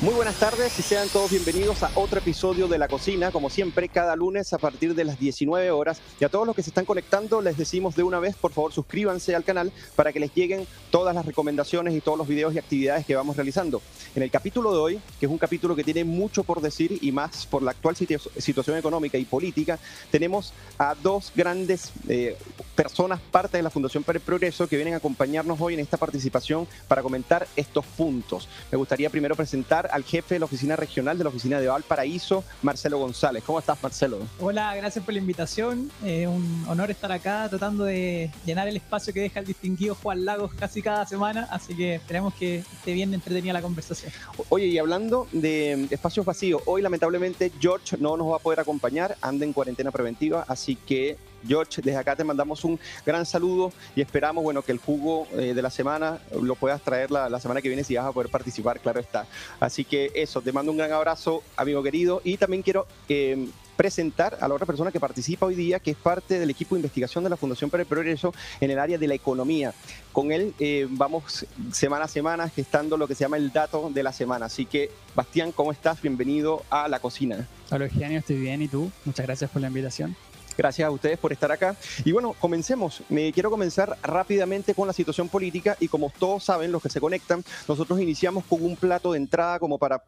Muy buenas tardes y sean todos bienvenidos a otro episodio de La Cocina, como siempre, cada lunes a partir de las 19 horas. Y a todos los que se están conectando les decimos de una vez, por favor, suscríbanse al canal para que les lleguen todas las recomendaciones y todos los videos y actividades que vamos realizando. En el capítulo de hoy, que es un capítulo que tiene mucho por decir y más por la actual situación económica y política, tenemos a dos grandes eh, personas, parte de la Fundación para el Progreso, que vienen a acompañarnos hoy en esta participación para comentar estos puntos. Me gustaría primero presentar al jefe de la oficina regional de la oficina de Valparaíso, Marcelo González. ¿Cómo estás, Marcelo? Hola, gracias por la invitación. Eh, un honor estar acá tratando de llenar el espacio que deja el distinguido Juan Lagos casi cada semana, así que esperemos que esté bien entretenida la conversación. Oye, y hablando de espacios vacíos, hoy lamentablemente George no nos va a poder acompañar, anda en cuarentena preventiva, así que George, desde acá te mandamos un gran saludo y esperamos bueno, que el jugo eh, de la semana lo puedas traer la, semana que viene si vas a poder participar, claro está. Así que eso, te mando un gran abrazo, amigo querido, y también quiero... Eh, presentar a la otra persona que participa hoy día, que es parte del equipo de investigación de la Fundación para el Progreso en el área de la economía. Con él eh, vamos semana a semana gestando lo que se llama el dato de la semana. Así que, Bastián, ¿cómo estás? Bienvenido a la cocina. Hola, Eugenio, estoy bien. ¿Y tú? Muchas gracias por la invitación. Gracias a ustedes por estar acá. Y bueno, comencemos. Me quiero comenzar rápidamente con la situación política y como todos saben, los que se conectan, nosotros iniciamos con un plato de entrada como para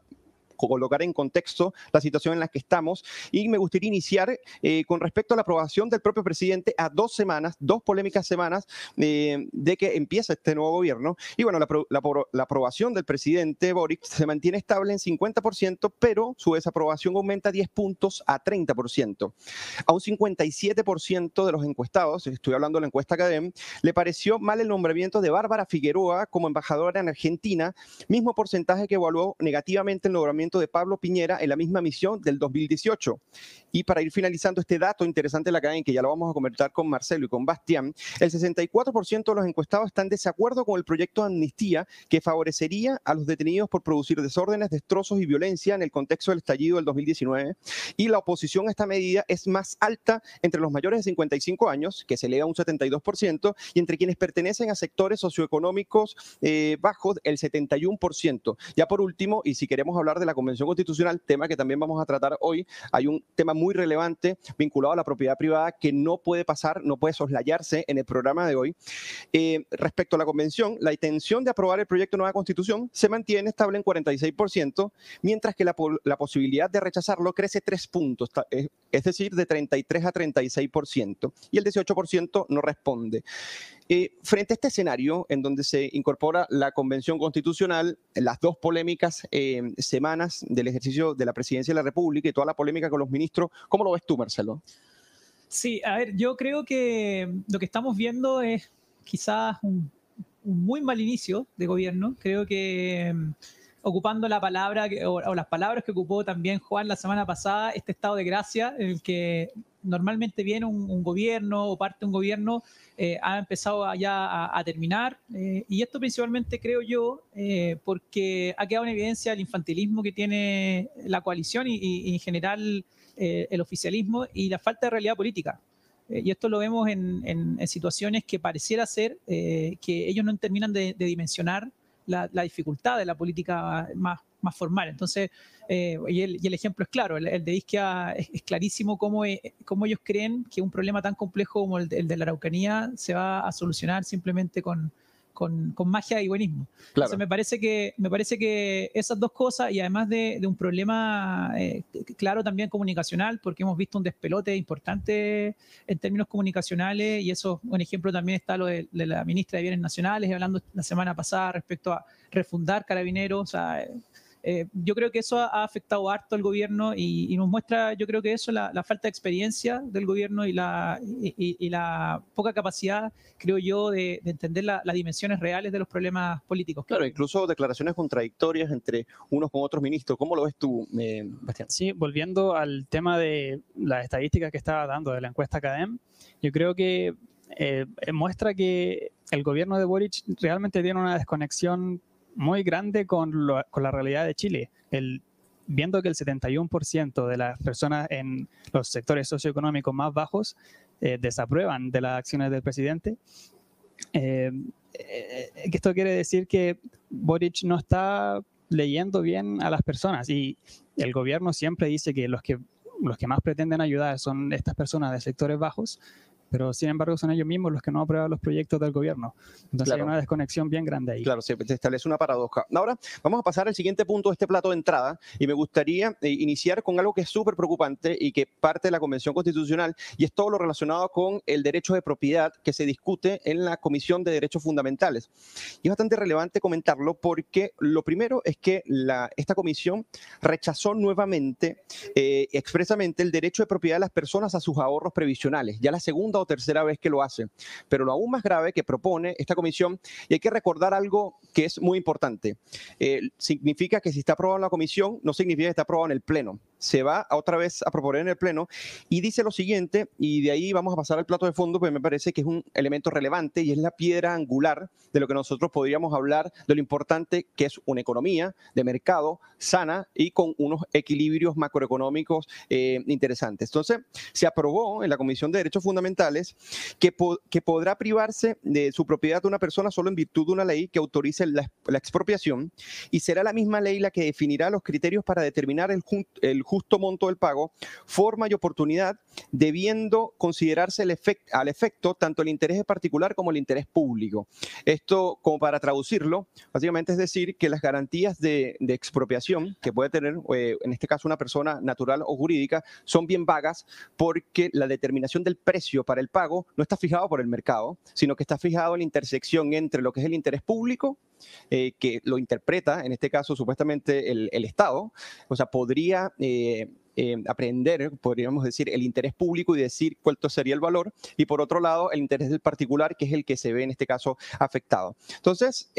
colocar en contexto la situación en la que estamos. Y me gustaría iniciar eh, con respecto a la aprobación del propio presidente a dos semanas, dos polémicas semanas eh, de que empieza este nuevo gobierno. Y bueno, la, la, aprobación del presidente Boric se mantiene estable en 50%, pero su desaprobación aumenta 10 puntos a 30%. A un 57% de los encuestados, estoy hablando de la encuesta Academ, le pareció mal el nombramiento de Bárbara Figueroa como embajadora en Argentina, mismo porcentaje que evaluó negativamente el nombramiento de Pablo Piñera en la misma misión del 2018. Y para ir finalizando este dato interesante de la cadena, que ya lo vamos a comentar con Marcelo y con Bastián, el 64% de los encuestados están desacuerdo con el proyecto de amnistía que favorecería a los detenidos por producir desórdenes, destrozos y violencia en el contexto del estallido del 2019. Y la oposición a esta medida es más alta entre los mayores de 55 años, que se eleva a un 72%, y entre quienes pertenecen a sectores socioeconómicos eh, bajos, el 71%. Ya por último, y si queremos hablar de la Convención Constitucional, tema que también vamos a tratar hoy, hay un tema muy relevante vinculado a la propiedad privada que no puede pasar, no puede soslayarse en el programa de hoy. Eh, respecto a la Convención, la intención de aprobar el proyecto de nueva Constitución se mantiene estable en 46%, mientras que la, la posibilidad de rechazarlo crece tres puntos, es decir, de 33 a 36%, y el 18% no responde. Eh, frente a este escenario en donde se incorpora la Convención Constitucional, las dos polémicas eh, semanas del ejercicio de la presidencia de la República y toda la polémica con los ministros, ¿cómo lo ves tú, Marcelo? Sí, a ver, yo creo que lo que estamos viendo es quizás un, muy mal inicio de gobierno. Creo que ocupando la palabra o, las palabras que ocupó también Juan la semana pasada, este estado de gracia en el que normalmente viene un, gobierno o parte de un gobierno eh, ha empezado ya a, terminar. Eh, y esto principalmente creo yo eh, porque ha quedado en evidencia el infantilismo que tiene la coalición y, en general el oficialismo y la falta de realidad política. y esto lo vemos en, situaciones que pareciera ser que ellos no terminan de, dimensionar la, dificultad de la política más, más formal. Entonces, eh, y, el, ejemplo es claro, el, de Isquia es, clarísimo eh, cómo, ellos creen que un problema tan complejo como el de, la Araucanía se va a solucionar simplemente con, con, magia y buenismo. Entonces me parece, que, me parece que esas dos cosas, y además de, un problema eh, claro también comunicacional, porque hemos visto un despelote importante en términos comunicacionales, y eso, un ejemplo también está lo de, la ministra de Bienes Nacionales, hablando la semana pasada respecto a refundar carabineros, o sea, eh, yo creo que eso ha, afectado harto al gobierno y, nos muestra, yo creo que eso, la, falta de experiencia del gobierno y la, y, la poca capacidad, creo yo, de, entender las dimensiones reales de los problemas políticos. Claro, incluso declaraciones contradictorias entre unos con otros ministros. ¿Cómo lo ves tú, eh, Bastián? Sí, volviendo al tema de las estadísticas que estaba dando de la encuesta CADEM, yo creo que eh, muestra que el gobierno de Boric realmente tiene una desconexión muy grande con, la realidad de Chile. El, viendo que el 71% de las personas en los sectores socioeconómicos más bajos eh, desaprueban de las acciones del presidente, eh, eh, esto quiere decir que Boric no está leyendo bien a las personas y el gobierno siempre dice que los que los que más pretenden ayudar son estas personas de sectores bajos, pero sin embargo son ellos mismos los que no aprueban los proyectos del gobierno. Entonces hay una desconexión bien grande ahí. Claro, se establece una paradoja. Ahora vamos a pasar al siguiente punto de este plato de entrada y me gustaría eh, iniciar con algo que es súper preocupante y que parte de la Convención Constitucional y es todo lo relacionado con el derecho de propiedad que se discute en la Comisión de Derechos Fundamentales. Y es bastante relevante comentarlo porque lo primero es que la, esta comisión rechazó nuevamente, eh, expresamente, el derecho de propiedad de las personas a sus ahorros previsionales. Ya la segunda o tercera vez que lo hace. Pero lo aún más grave que propone esta comisión, y hay que recordar algo que es muy importante, eh, significa que si está aprobado en la comisión, no significa que está aprobado en el Pleno se va otra vez a proponer en el Pleno y dice lo siguiente, y de ahí vamos a pasar al plato de fondo, porque me parece que es un elemento relevante y es la piedra angular de lo que nosotros podríamos hablar de lo importante que es una economía de mercado sana y con unos equilibrios macroeconómicos eh, interesantes. Entonces, se aprobó en la Comisión de Derechos Fundamentales que, que podrá privarse de su propiedad de una persona solo en virtud de una ley que autorice la, expropiación y será la misma ley la que definirá los criterios para determinar el, el justo monto del pago, forma y oportunidad, debiendo considerarse el al efecto tanto el interés particular como el interés público. Esto, como para traducirlo, básicamente es decir que las garantías de, expropiación que puede tener, eh, en este caso, una persona natural o jurídica, son bien vagas porque la determinación del precio para el pago no está fijado por el mercado, sino que está fijado en la intersección entre lo que es el interés público eh, que lo interpreta, en este caso supuestamente el, Estado, o sea, podría eh, eh, aprender, podríamos decir, el interés público y decir cuánto sería el valor, y por otro lado, el interés del particular, que es el que se ve en este caso afectado. Entonces,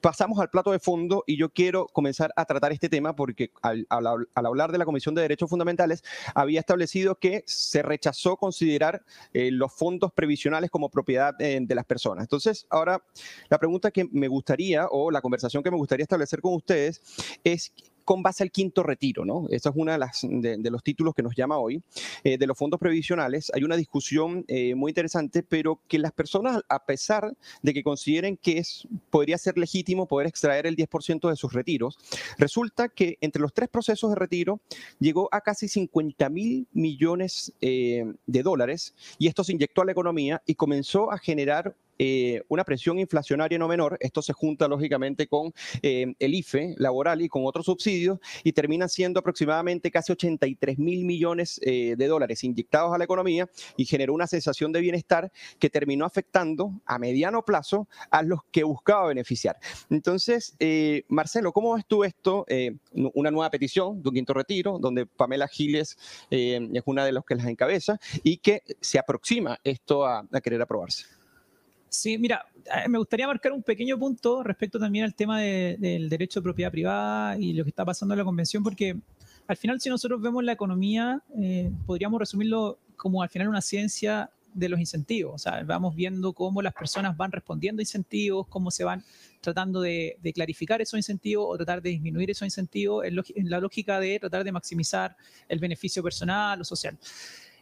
pasamos al plato de fondo y yo quiero comenzar a tratar este tema porque al, hablar de la Comisión de Derechos Fundamentales había establecido que se rechazó considerar eh, los fondos previsionales como propiedad eh, de las personas. Entonces, ahora la pregunta que me gustaría o la conversación que me gustaría establecer con ustedes es con base al quinto retiro, ¿no? Eso es uno de, las, los títulos que nos llama hoy, eh, de los fondos previsionales. Hay una discusión eh, muy interesante, pero que las personas, a pesar de que consideren que es, podría ser legítimo poder extraer el 10% de sus retiros, resulta que entre los tres procesos de retiro llegó a casi 50 mil millones eh, de dólares y esto se inyectó a la economía y comenzó a generar eh, una presión inflacionaria no menor. Esto se junta lógicamente con eh, el IFE laboral y con otros subsidios y termina siendo aproximadamente casi 83 mil millones eh, de dólares inyectados a la economía y generó una sensación de bienestar que terminó afectando a mediano plazo a los que buscaba beneficiar. Entonces, Marcelo, ¿cómo ves tú esto? una nueva petición de un quinto retiro, donde Pamela Giles es una de los que las encabeza y que se aproxima esto a querer aprobarse. Sí, mira, eh, me gustaría marcar un pequeño punto respecto también al tema del derecho de propiedad privada y lo que está pasando en la convención, porque al final si nosotros vemos la economía, eh, podríamos resumirlo como al final una ciencia de los incentivos. O sea, vamos viendo cómo las personas van respondiendo a incentivos, cómo se van tratando de, clarificar esos incentivos o tratar de disminuir esos incentivos en, en, la lógica de tratar de maximizar el beneficio personal o social.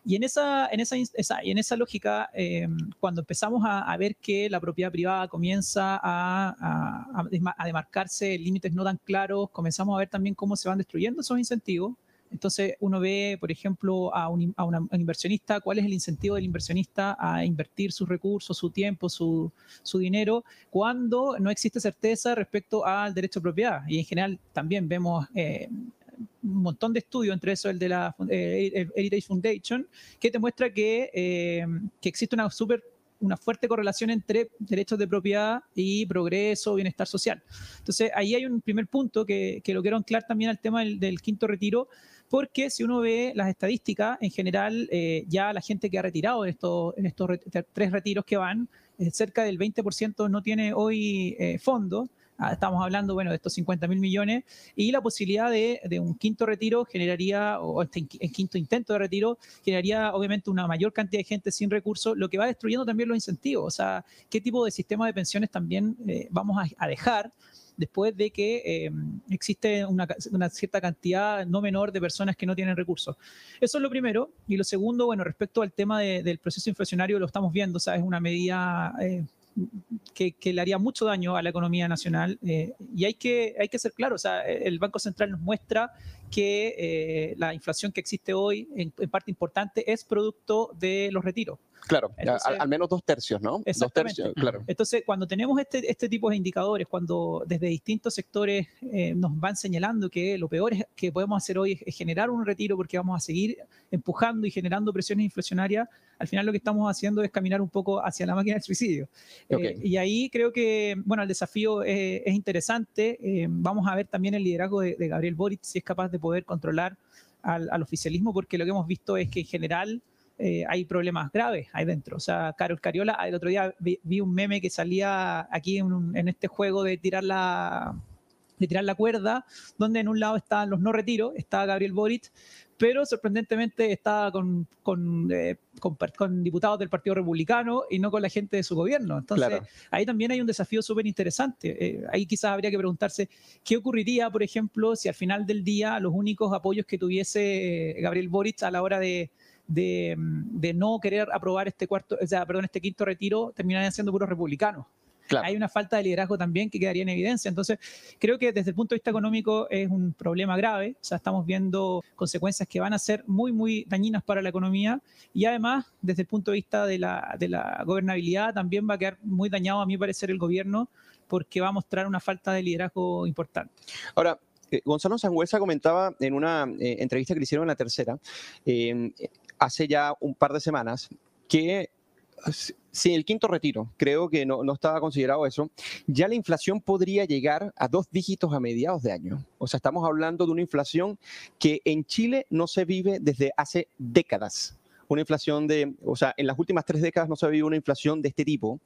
Y en esa, en esa, y en esa lógica, eh, cuando empezamos a, ver que la propiedad privada comienza a, a, demarcarse límites no tan claros, comenzamos a ver también cómo se van destruyendo esos incentivos. Entonces uno ve, por ejemplo, a un, a un, inversionista, cuál es el incentivo del inversionista a invertir sus recursos, su tiempo, su, su, dinero, cuando no existe certeza respecto al derecho de propiedad. Y en general también vemos eh, un montón de estudios, entre eso el de la eh, Heritage Foundation, que te muestra que, eh, que existe una súper una fuerte correlación entre derechos de propiedad y progreso, bienestar social. Entonces, ahí hay un primer punto que, que lo quiero anclar también al tema del, quinto retiro, porque si uno ve las estadísticas, en general, eh, ya la gente que ha retirado en estos, en estos tres retiros que van, cerca del 20% no tiene hoy fondos Ah, estamos hablando, bueno, de estos 50 mil millones, y la posibilidad de, un quinto retiro generaría, o este quinto intento de retiro, generaría obviamente una mayor cantidad de gente sin recursos, lo que va destruyendo también los incentivos. O sea, qué tipo de sistema de pensiones también eh, vamos a, dejar después de que eh, existe una, cierta cantidad no menor de personas que no tienen recursos. Eso es lo primero. Y lo segundo, bueno, respecto al tema del proceso inflacionario, lo estamos viendo, o sea, es una medida eh, que, le haría mucho daño a la economía nacional. Eh, y hay que, hay que ser claro, o sea, el Banco Central nos muestra que eh, la inflación que existe hoy, en, parte importante, es producto de los retiros. Claro, al, menos dos tercios, ¿no? Dos tercios, claro. Entonces, cuando tenemos este, este tipo de indicadores, cuando desde distintos sectores eh, nos van señalando que lo peor que podemos hacer hoy es, generar un retiro porque vamos a seguir empujando y generando presiones inflacionarias, al final lo que estamos haciendo es caminar un poco hacia la máquina del suicidio. Eh, y ahí creo que, bueno, el desafío es, interesante. Eh, vamos a ver también el liderazgo de, Gabriel Boric, si es capaz de poder controlar al, oficialismo, porque lo que hemos visto es que en general eh, hay problemas graves ahí dentro. O sea, Carol Cariola, el otro día vi, un meme que salía aquí en, este juego de tirar la de tirar la cuerda, donde en un lado están los no retiros, está Gabriel Boric, pero sorprendentemente está con, eh, con, con, diputados del Partido Republicano y no con la gente de su gobierno. Entonces, ahí también hay un desafío súper interesante. Eh, ahí quizás habría que preguntarse qué ocurriría, por ejemplo, si al final del día los únicos apoyos que tuviese Gabriel Boric a la hora de, de, de, no querer aprobar este cuarto, o sea, perdón, este quinto retiro terminarían siendo puros republicanos hay una falta de liderazgo también que quedaría en evidencia. Entonces, creo que desde el punto de vista económico es un problema grave. O sea, estamos viendo consecuencias que van a ser muy, muy dañinas para la economía y además, desde el punto de vista de la, de la gobernabilidad, también va a quedar muy dañado, a mi parecer, el gobierno porque va a mostrar una falta de liderazgo importante. Ahora, eh, Gonzalo Sangüesa comentaba en una eh, entrevista que le hicieron en la tercera, eh, hace ya un par de semanas, que sin el quinto retiro, creo que no, no, estaba considerado eso, ya la inflación podría llegar a dos dígitos a mediados de año. O sea, estamos hablando de una inflación que en Chile no se vive desde hace décadas una inflación de, o sea, en las últimas tres décadas no se ha vivido una inflación de este tipo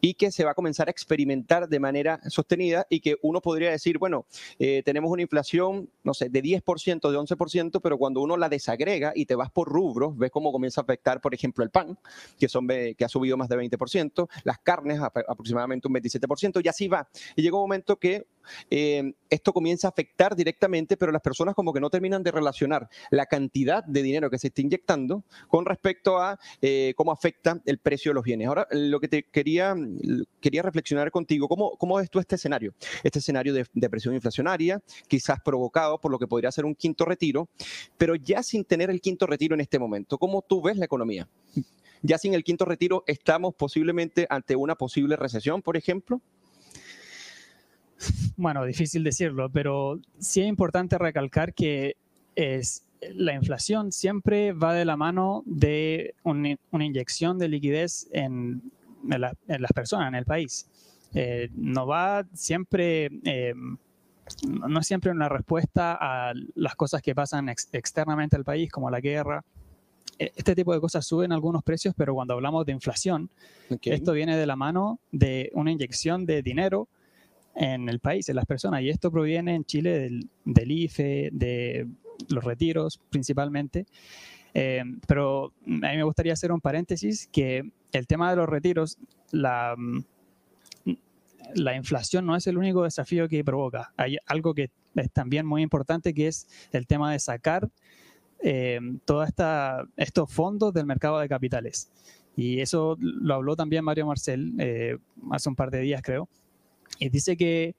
y que se va a comenzar a experimentar de manera sostenida y que uno podría decir, bueno, eh, tenemos una inflación, no sé, de 10%, de 11%, pero cuando uno la desagrega y te vas por rubros, ves cómo comienza a afectar, por ejemplo, el pan, que, son, que ha subido más de 20%, las carnes aproximadamente un 27%, y así va. Y llega un momento que eh, esto comienza a afectar directamente, pero las personas como que no terminan de relacionar la cantidad de dinero que se está inyectando con respecto a eh, cómo afecta el precio de los bienes. Ahora, lo que te quería, quería reflexionar contigo, ¿cómo, cómo ves tú este escenario? Este escenario de, de presión inflacionaria, quizás provocado por lo que podría ser un quinto retiro, pero ya sin tener el quinto retiro en este momento, ¿cómo tú ves la economía? Ya sin el quinto retiro, ¿estamos posiblemente ante una posible recesión, por ejemplo? Bueno, difícil decirlo, pero sí es importante recalcar que es, la inflación siempre va de la mano de una inyección de liquidez en, las personas, en el país. Eh, no va siempre, eh, no es siempre una respuesta a las cosas que pasan externamente al país, como la guerra. E, este tipo de cosas suben algunos precios, pero cuando hablamos de inflación, esto viene de la mano de una inyección de dinero en el país, en las personas. Y esto proviene en Chile del, del IFE, de los retiros principalmente. Eh, pero a mí me gustaría hacer un paréntesis que el tema de los retiros, la, la inflación no es el único desafío que provoca. Hay algo que es también muy importante que es el tema de sacar eh, todos estos fondos del mercado de capitales. Y eso lo habló también Mario Marcel eh, hace un par de días, creo. Y dice que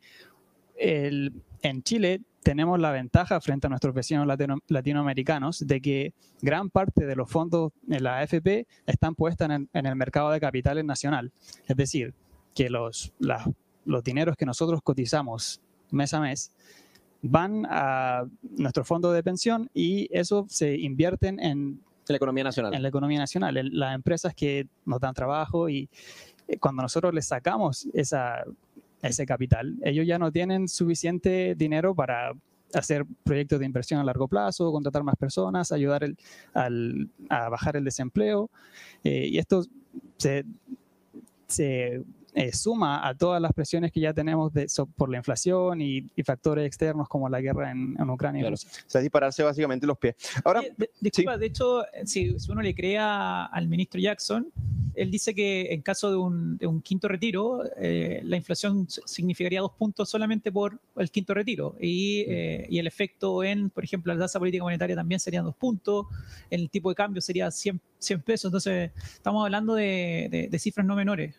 en Chile tenemos la ventaja frente a nuestros vecinos latinoamericanos de que gran parte de los fondos de la AFP están puestos en, el mercado de capitales nacional. Es decir, que los, los dineros que nosotros cotizamos mes a mes van a nuestro fondo de pensión y eso se invierten en la economía nacional. En la economía nacional, en las empresas que nos dan trabajo y eh, cuando nosotros les sacamos esa, ese capital. Ellos ya no tienen suficiente dinero para hacer proyectos de inversión a largo plazo, contratar más personas, ayudar a bajar el desempleo. Eh, y esto se, se eh, suma a todas las presiones que ya tenemos de, por la inflación y, factores externos como la guerra en, Ucrania. O sea, dispararse básicamente los pies. Ahora, disculpa, de hecho, si, uno le crea al ministro Jackson, él dice que en caso de un, quinto retiro, eh, la inflación significaría dos puntos solamente por el quinto retiro. Y, eh, y, el efecto en, por ejemplo, la tasa política monetaria también serían dos puntos, el tipo de cambio sería 100, 100 pesos. Entonces, estamos hablando de cifras no menores.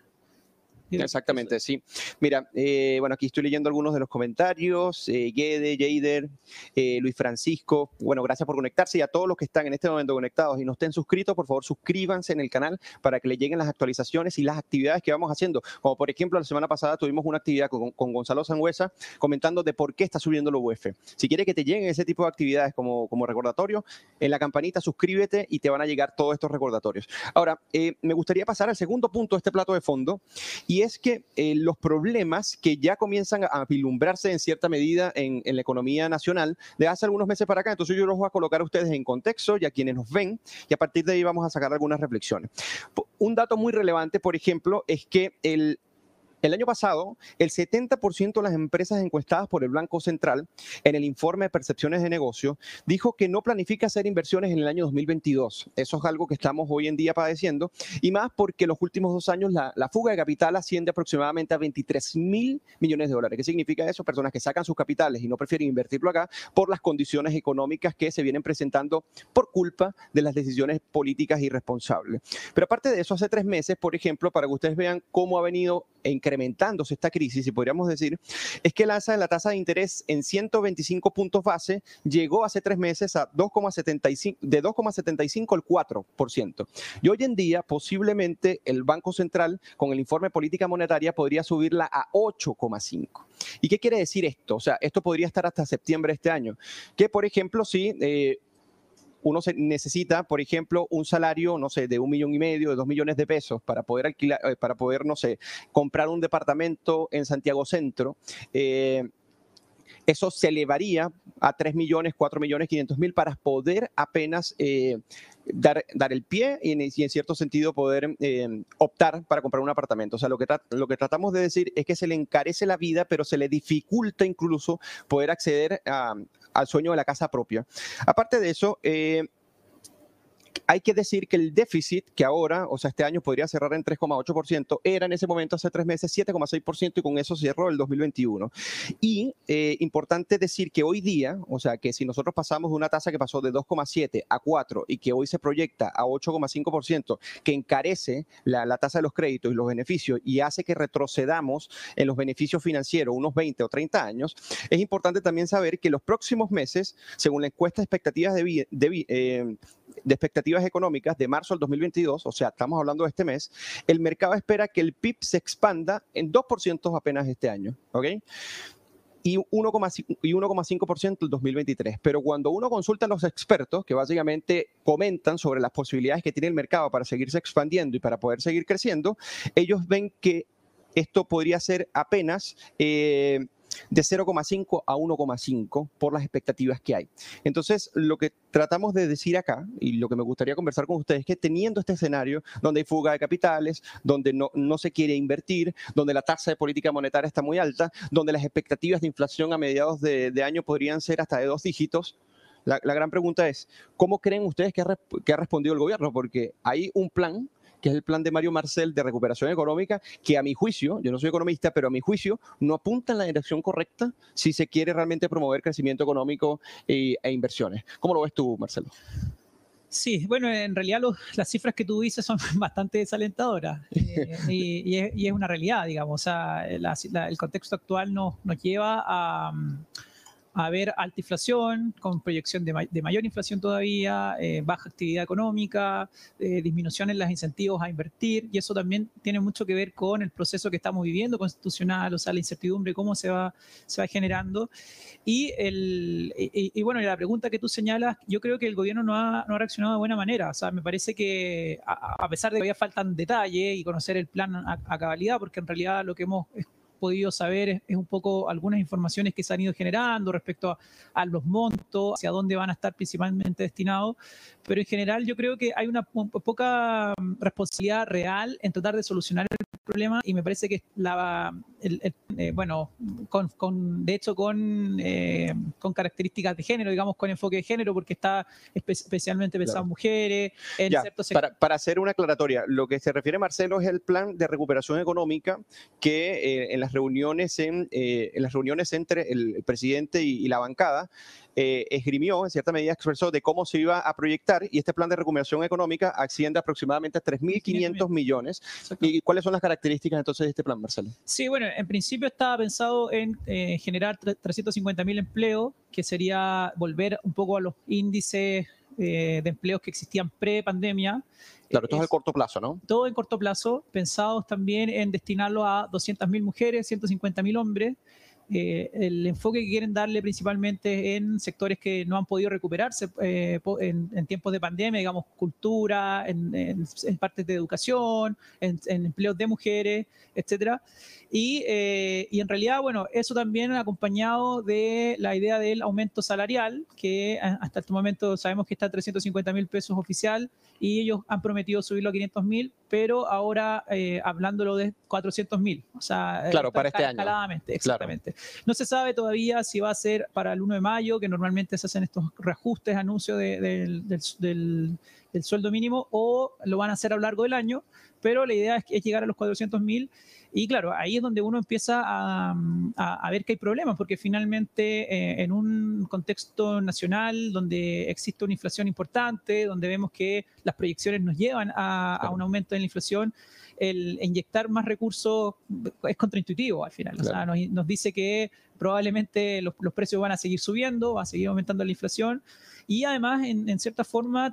Exactamente, sí. Mira, eh, bueno, aquí estoy leyendo algunos de los comentarios. Eh, Guede, Jader, eh, Luis Francisco. Bueno, gracias por conectarse y a todos los que están en este momento conectados y no estén suscritos, por favor, suscríbanse en el canal para que le lleguen las actualizaciones y las actividades que vamos haciendo. Como por ejemplo, la semana pasada tuvimos una actividad con, con Gonzalo Sangüesa comentando de por qué está subiendo los UF. Si quiere que te lleguen ese tipo de actividades como, como recordatorio, en la campanita suscríbete y te van a llegar todos estos recordatorios. Ahora, eh, me gustaría pasar al segundo punto de este plato de fondo y es que eh, los problemas que ya comienzan a vilumbrarse en cierta medida en, en, la economía nacional de hace algunos meses para acá, entonces yo los voy a colocar a ustedes en contexto y a quienes nos ven y a partir de ahí vamos a sacar algunas reflexiones. Un dato muy relevante, por ejemplo, es que el el año pasado, el 70% de las empresas encuestadas por el Banco Central en el informe de percepciones de negocio dijo que no planifica hacer inversiones en el año 2022. Eso es algo que estamos hoy en día padeciendo y más porque en los últimos dos años la, fuga de capital asciende aproximadamente a 23 mil millones de dólares. ¿Qué significa eso? Personas que sacan sus capitales y no prefieren invertirlo acá por las condiciones económicas que se vienen presentando por culpa de las decisiones políticas irresponsables. Pero aparte de eso, hace tres meses, por ejemplo, para que ustedes vean cómo ha venido incrementándose esta crisis, y podríamos decir, es que el alza de la tasa de interés en 125 puntos base llegó hace tres meses a 2,75, de 2,75 al 4%. Y hoy en día, posiblemente el Banco Central, con el informe política monetaria, podría subirla a 8,5. ¿Y qué quiere decir esto? O sea, esto podría estar hasta septiembre de este año. Que, por ejemplo, si eh, uno se necesita, por ejemplo, un salario, no sé, de un millón y medio, de dos millones de pesos para poder alquilar, eh, para poder, no sé, comprar un departamento en Santiago Centro. Eh, eso se elevaría a 3 millones, 4 millones 500 mil para poder apenas eh, dar, dar el pie y en, cierto sentido poder optar para comprar un apartamento. O sea, lo que, lo que tratamos de decir es que se le encarece la vida, pero se le dificulta incluso poder acceder a, al sueño de la casa propia. Aparte de eso, eh, hay que decir que el déficit que ahora, o sea, este año podría cerrar en 3,8%, era en ese momento hace tres meses 7,6% y con eso cerró el 2021. Y eh, importante decir que hoy día, o sea, que si nosotros pasamos de una tasa que pasó de 2,7 a 4 y que hoy se proyecta a 8,5%, que encarece la, tasa de los créditos y los beneficios y hace que retrocedamos en los beneficios financieros unos 20 o 30 años, es importante también saber que los próximos meses, según la encuesta de expectativas de, de, eh, de expectativas económicas de marzo del 2022, o sea, estamos hablando de este mes, el mercado espera que el PIB se expanda en 2% apenas este año, ¿ok? y 1,5% el 2023. Pero cuando uno consulta a los expertos, que básicamente comentan sobre las posibilidades que tiene el mercado para seguirse expandiendo y para poder seguir creciendo, ellos ven que esto podría ser apenas... Eh, de 0,5 a 1,5 por las expectativas que hay. Entonces, lo que tratamos de decir acá, y lo que me gustaría conversar con ustedes, es que teniendo este escenario donde hay fuga de capitales, donde no, no se quiere invertir, donde la tasa de política monetaria está muy alta, donde las expectativas de inflación a mediados de, año podrían ser hasta de dos dígitos, la, gran pregunta es, ¿cómo creen ustedes que ha respondido el gobierno? Porque hay un plan que es el plan de Mario Marcel de recuperación económica, que a mi juicio, yo no soy economista, pero a mi juicio no apunta en la dirección correcta si se quiere realmente promover crecimiento económico e, e inversiones. ¿Cómo lo ves tú, Marcelo? Sí, bueno, en realidad las cifras que tú dices son bastante desalentadoras eh, y, es, una realidad, digamos. O sea, el contexto actual nos, nos lleva a a haber alta inflación, con proyección de, mayor inflación todavía, eh, baja actividad económica, eh, disminución en los incentivos a invertir, y eso también tiene mucho que ver con el proceso que estamos viviendo constitucional, o sea, la incertidumbre, cómo se va, se va generando. Y, el, y, bueno, la pregunta que tú señalas, yo creo que el gobierno no ha, no ha reaccionado de buena manera, o sea, me parece que a, pesar de que todavía faltan detalles y conocer el plan a cabalidad, porque en realidad lo que hemos podido saber es, un poco algunas informaciones que se han ido generando respecto a, los montos, hacia dónde van a estar principalmente destinados, pero en general yo creo que hay una poca mm, responsabilidad real en tratar de solucionar el problema y me parece que la, eh, bueno, con, de hecho con, eh, con características de género, digamos, con enfoque de género, porque está especialmente pensado en mujeres, en para, para, hacer una aclaratoria, lo que se refiere Marcelo es el plan de recuperación económica que en las reuniones en, en las reuniones entre el, presidente y la bancada eh, esgrimió, en cierta medida expresó de cómo se iba a proyectar y este plan de recuperación económica asciende aproximadamente a 3.500 millones. ¿Y cuáles son las características entonces de este plan, Marcelo? Sí, bueno, en principio estaba pensado en eh, generar 350.000 empleos, que sería volver un poco a los índices eh, de empleos que existían pre-pandemia. Claro, todo es, a corto plazo, ¿no? Todo en corto plazo, pensados también en destinarlo a 200.000 mujeres, 150.000 hombres, eh, el enfoque que quieren darle principalmente en sectores que no han podido recuperarse eh, en, tiempos de pandemia, digamos, cultura, en, en partes de educación, en, empleos de mujeres, etcétera. Y, eh, y, en realidad, bueno, eso también acompañado de la idea del aumento salarial, que hasta este momento sabemos que está a 350 mil pesos oficial y ellos han prometido subirlo a 500 mil, pero ahora eh, hablándolo de 400 mil. O sea, claro, para este año. Exactamente. No se sabe todavía si va a ser para el 1 de mayo, que normalmente se hacen estos reajustes, anuncios del, del, del sueldo mínimo, o lo van a hacer a lo largo del año, pero la idea es, llegar a los 400 mil y claro, ahí es donde uno empieza a, ver que hay problemas, porque finalmente eh, en un contexto nacional donde existe una inflación importante, donde vemos que las proyecciones nos llevan a, un aumento de la inflación, el inyectar más recursos es contraintuitivo al final. O sea, nos, dice que probablemente los, precios van a seguir subiendo, va a seguir aumentando la inflación y además, en, cierta forma,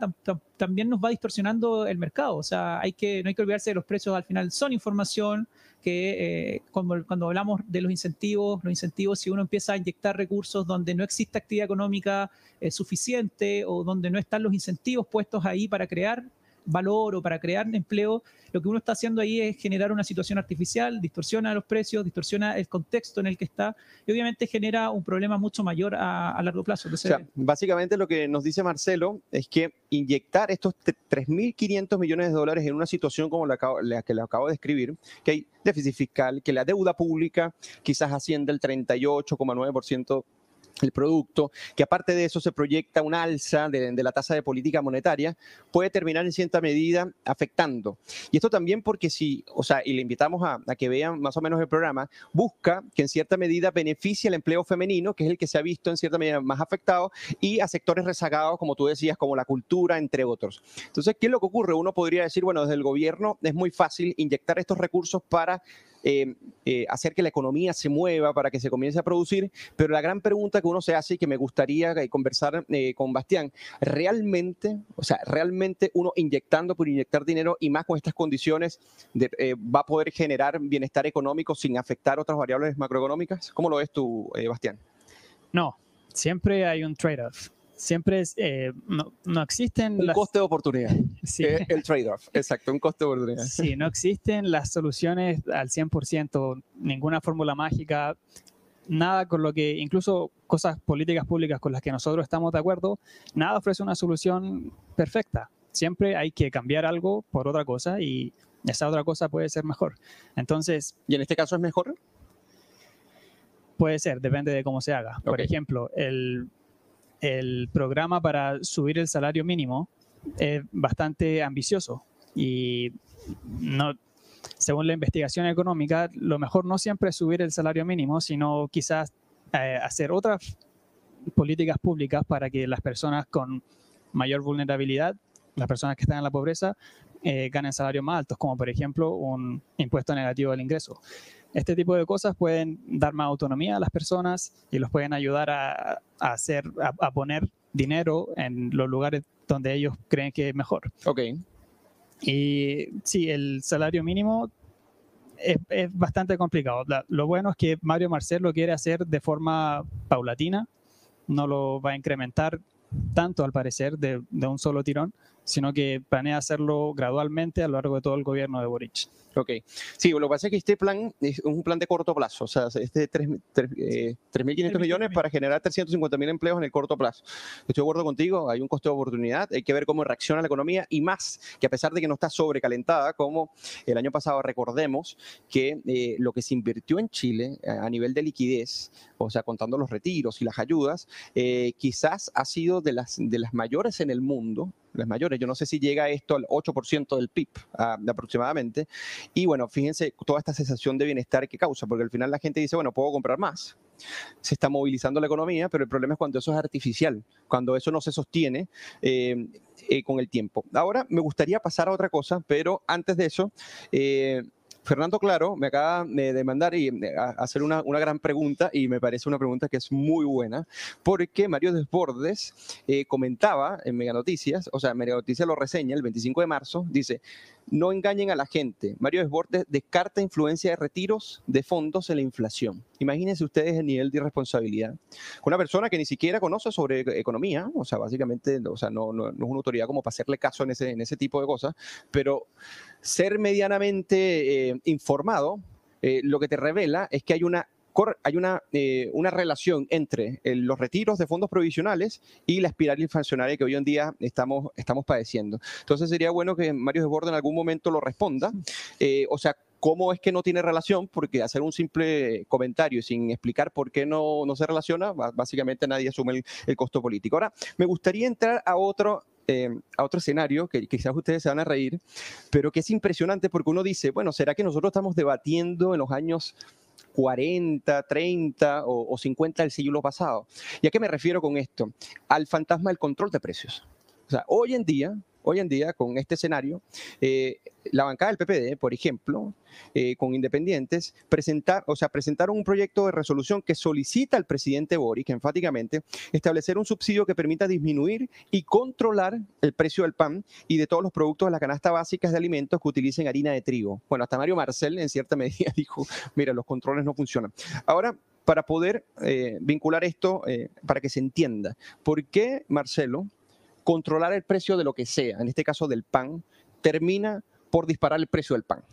también nos va distorsionando el mercado. O sea, hay que, no hay que olvidarse de los precios al final son información, que eh, cuando, cuando, hablamos de los incentivos, los incentivos, si uno empieza a inyectar recursos donde no existe actividad económica eh, suficiente o donde no están los incentivos puestos ahí para crear valor o para crear empleo, lo que uno está haciendo ahí es generar una situación artificial, distorsiona los precios, distorsiona el contexto en el que está y obviamente genera un problema mucho mayor a, largo plazo. o sea, básicamente lo que nos dice Marcelo es que inyectar estos 3.500 millones de dólares en una situación como la, la que le acabo de describir, que hay déficit fiscal, que la deuda pública quizás asciende el 38,9% el producto, que aparte de eso se proyecta un alza de, la tasa de política monetaria, puede terminar en cierta medida afectando. Y esto también porque si, o sea, y le invitamos a, que vean más o menos el programa, busca que en cierta medida beneficie al empleo femenino, que es el que se ha visto en cierta medida más afectado, y a sectores rezagados, como tú decías, como la cultura, entre otros. Entonces, ¿qué es lo que ocurre? Uno podría decir, bueno, desde el gobierno es muy fácil inyectar estos recursos para eh, eh, hacer que la economía se mueva, para que se comience a producir, pero la gran pregunta que uno se hace y que me gustaría eh, conversar con Bastián, ¿realmente, o sea, realmente uno inyectando por inyectar dinero y más con estas condiciones va a poder generar bienestar económico sin afectar otras variables macroeconómicas? ¿Cómo lo ves tú, Bastián? No, siempre hay un trade-off siempre es, eh, no, no, existen... Un coste de oportunidad. Sí. Eh, el trade-off, exacto, un coste de oportunidad. Sí, no existen las soluciones al 100%, ninguna fórmula mágica, nada con lo que, incluso cosas políticas públicas con las que nosotros estamos de acuerdo, nada ofrece una solución perfecta. Siempre hay que cambiar algo por otra cosa y esa otra cosa puede ser mejor. Entonces... ¿Y en este caso es mejor? Puede ser, depende de cómo se haga. Por ejemplo, el el programa para subir el salario mínimo es bastante ambicioso y no, según la investigación económica, lo mejor no siempre es subir el salario mínimo, sino quizás eh, hacer otras políticas públicas para que las personas con mayor vulnerabilidad, las personas que están en la pobreza, eh, ganen salarios más altos, como por ejemplo un impuesto negativo al ingreso. Este tipo de cosas pueden dar más autonomía a las personas y los pueden ayudar a, hacer, a, poner dinero en los lugares donde ellos creen que es mejor. Ok. Y sí, el salario mínimo es, bastante complicado. lo bueno es que Mario Marcel lo quiere hacer de forma paulatina, no lo va a incrementar tanto al parecer de, de un solo tirón, sino que planea hacerlo gradualmente a lo largo de todo el gobierno de Boric. Ok. Sí, lo que pasa es que este plan es un plan de corto plazo, o sea, este de 3.500 millones para generar 350.000 empleos en el corto plazo. Estoy de acuerdo contigo, hay un costo de oportunidad, hay que ver cómo reacciona la economía y más que a pesar de que no está sobrecalentada, como el año pasado recordemos que eh, lo que se invirtió en Chile a nivel de liquidez, o sea, contando los retiros y las ayudas, eh, quizás ha sido de las, de las mayores en el mundo las mayores. Yo no sé si llega esto al 8% del PIB ah, aproximadamente. Y bueno, fíjense toda esta sensación de bienestar que causa, porque al final la gente dice, bueno, puedo comprar más. Se está movilizando la economía, pero el problema es cuando eso es artificial, cuando eso no se sostiene eh, eh, con el tiempo. Ahora me gustaría pasar a otra cosa, pero antes de eso, eh, Fernando Claro me acaba de mandar y eh, hacer una, gran pregunta y me parece una pregunta que es muy buena porque Mario Desbordes eh, comentaba en Mega Noticias, o sea, Mega Noticias lo reseña el 25 de marzo, dice, no engañen a la gente. Mario Desbordes descarta influencia de retiros de fondos en la inflación. Imagínense ustedes el nivel de irresponsabilidad. Una persona que ni siquiera conoce sobre economía, o sea, básicamente, o sea, no, no, es una autoridad como para hacerle caso en ese, en ese tipo de cosas, pero ser medianamente eh, informado, eh, lo que te revela es que hay una hay una, eh, una relación entre los retiros de fondos provisionales y la espiral inflacionaria que hoy en día estamos, estamos padeciendo. Entonces sería bueno que Mario Desbordes en algún momento lo responda. o sea, ¿Cómo es que no tiene relación? Porque hacer un simple comentario sin explicar por qué no, no se relaciona, básicamente nadie asume el, costo político. Ahora, me gustaría entrar a otro, eh, a otro escenario que quizás ustedes se van a reír, pero que es impresionante porque uno dice, bueno, ¿será que nosotros estamos debatiendo en los años 40, 30 o, o 50 del siglo pasado? ¿Y a qué me refiero con esto? Al fantasma del control de precios. O sea, hoy en día hoy en día, con este escenario, eh, la bancada del PPD, por ejemplo, eh, con independientes, presentar, o sea, presentaron un proyecto de resolución que solicita al presidente Boric, enfáticamente, establecer un subsidio que permita disminuir y controlar el precio del pan y de todos los productos de la canasta básicas de alimentos que utilicen harina de trigo. Bueno, hasta Mario Marcel en cierta medida dijo, mira, los controles no funcionan. Ahora, para poder eh, vincular esto, para que se entienda, ¿por qué Marcelo controlar el precio de lo que sea, en este caso del pan, termina por disparar el precio del pan.